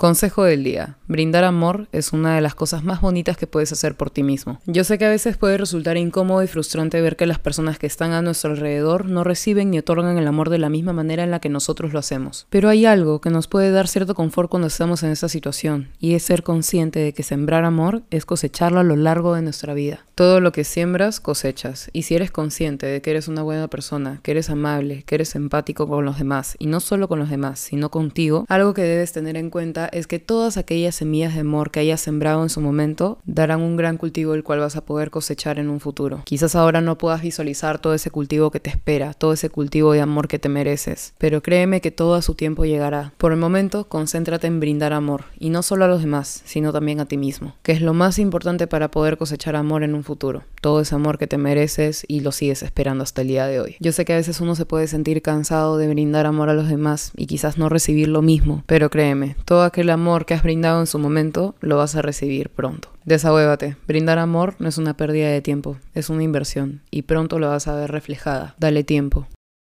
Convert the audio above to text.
Consejo del día. Brindar amor es una de las cosas más bonitas que puedes hacer por ti mismo. Yo sé que a veces puede resultar incómodo y frustrante ver que las personas que están a nuestro alrededor no reciben ni otorgan el amor de la misma manera en la que nosotros lo hacemos. Pero hay algo que nos puede dar cierto confort cuando estamos en esa situación, y es ser consciente de que sembrar amor es cosecharlo a lo largo de nuestra vida. Todo lo que siembras, cosechas. Y si eres consciente de que eres una buena persona, que eres amable, que eres empático con los demás, y no solo con los demás, sino contigo, algo que debes tener en cuenta es que todas aquellas semillas de amor que hayas sembrado en su momento darán un gran cultivo el cual vas a poder cosechar en un futuro. Quizás ahora no puedas visualizar todo ese cultivo que te espera, todo ese cultivo de amor que te mereces, pero créeme que todo a su tiempo llegará. Por el momento, concéntrate en brindar amor, y no solo a los demás, sino también a ti mismo, que es lo más importante para poder cosechar amor en un futuro. Todo ese amor que te mereces y lo sigues esperando hasta el día de hoy. Yo sé que a veces uno se puede sentir cansado de brindar amor a los demás y quizás no recibir lo mismo, pero créeme, todo aquel el amor que has brindado en su momento lo vas a recibir pronto. Desahuévate. Brindar amor no es una pérdida de tiempo, es una inversión y pronto lo vas a ver reflejada. Dale tiempo.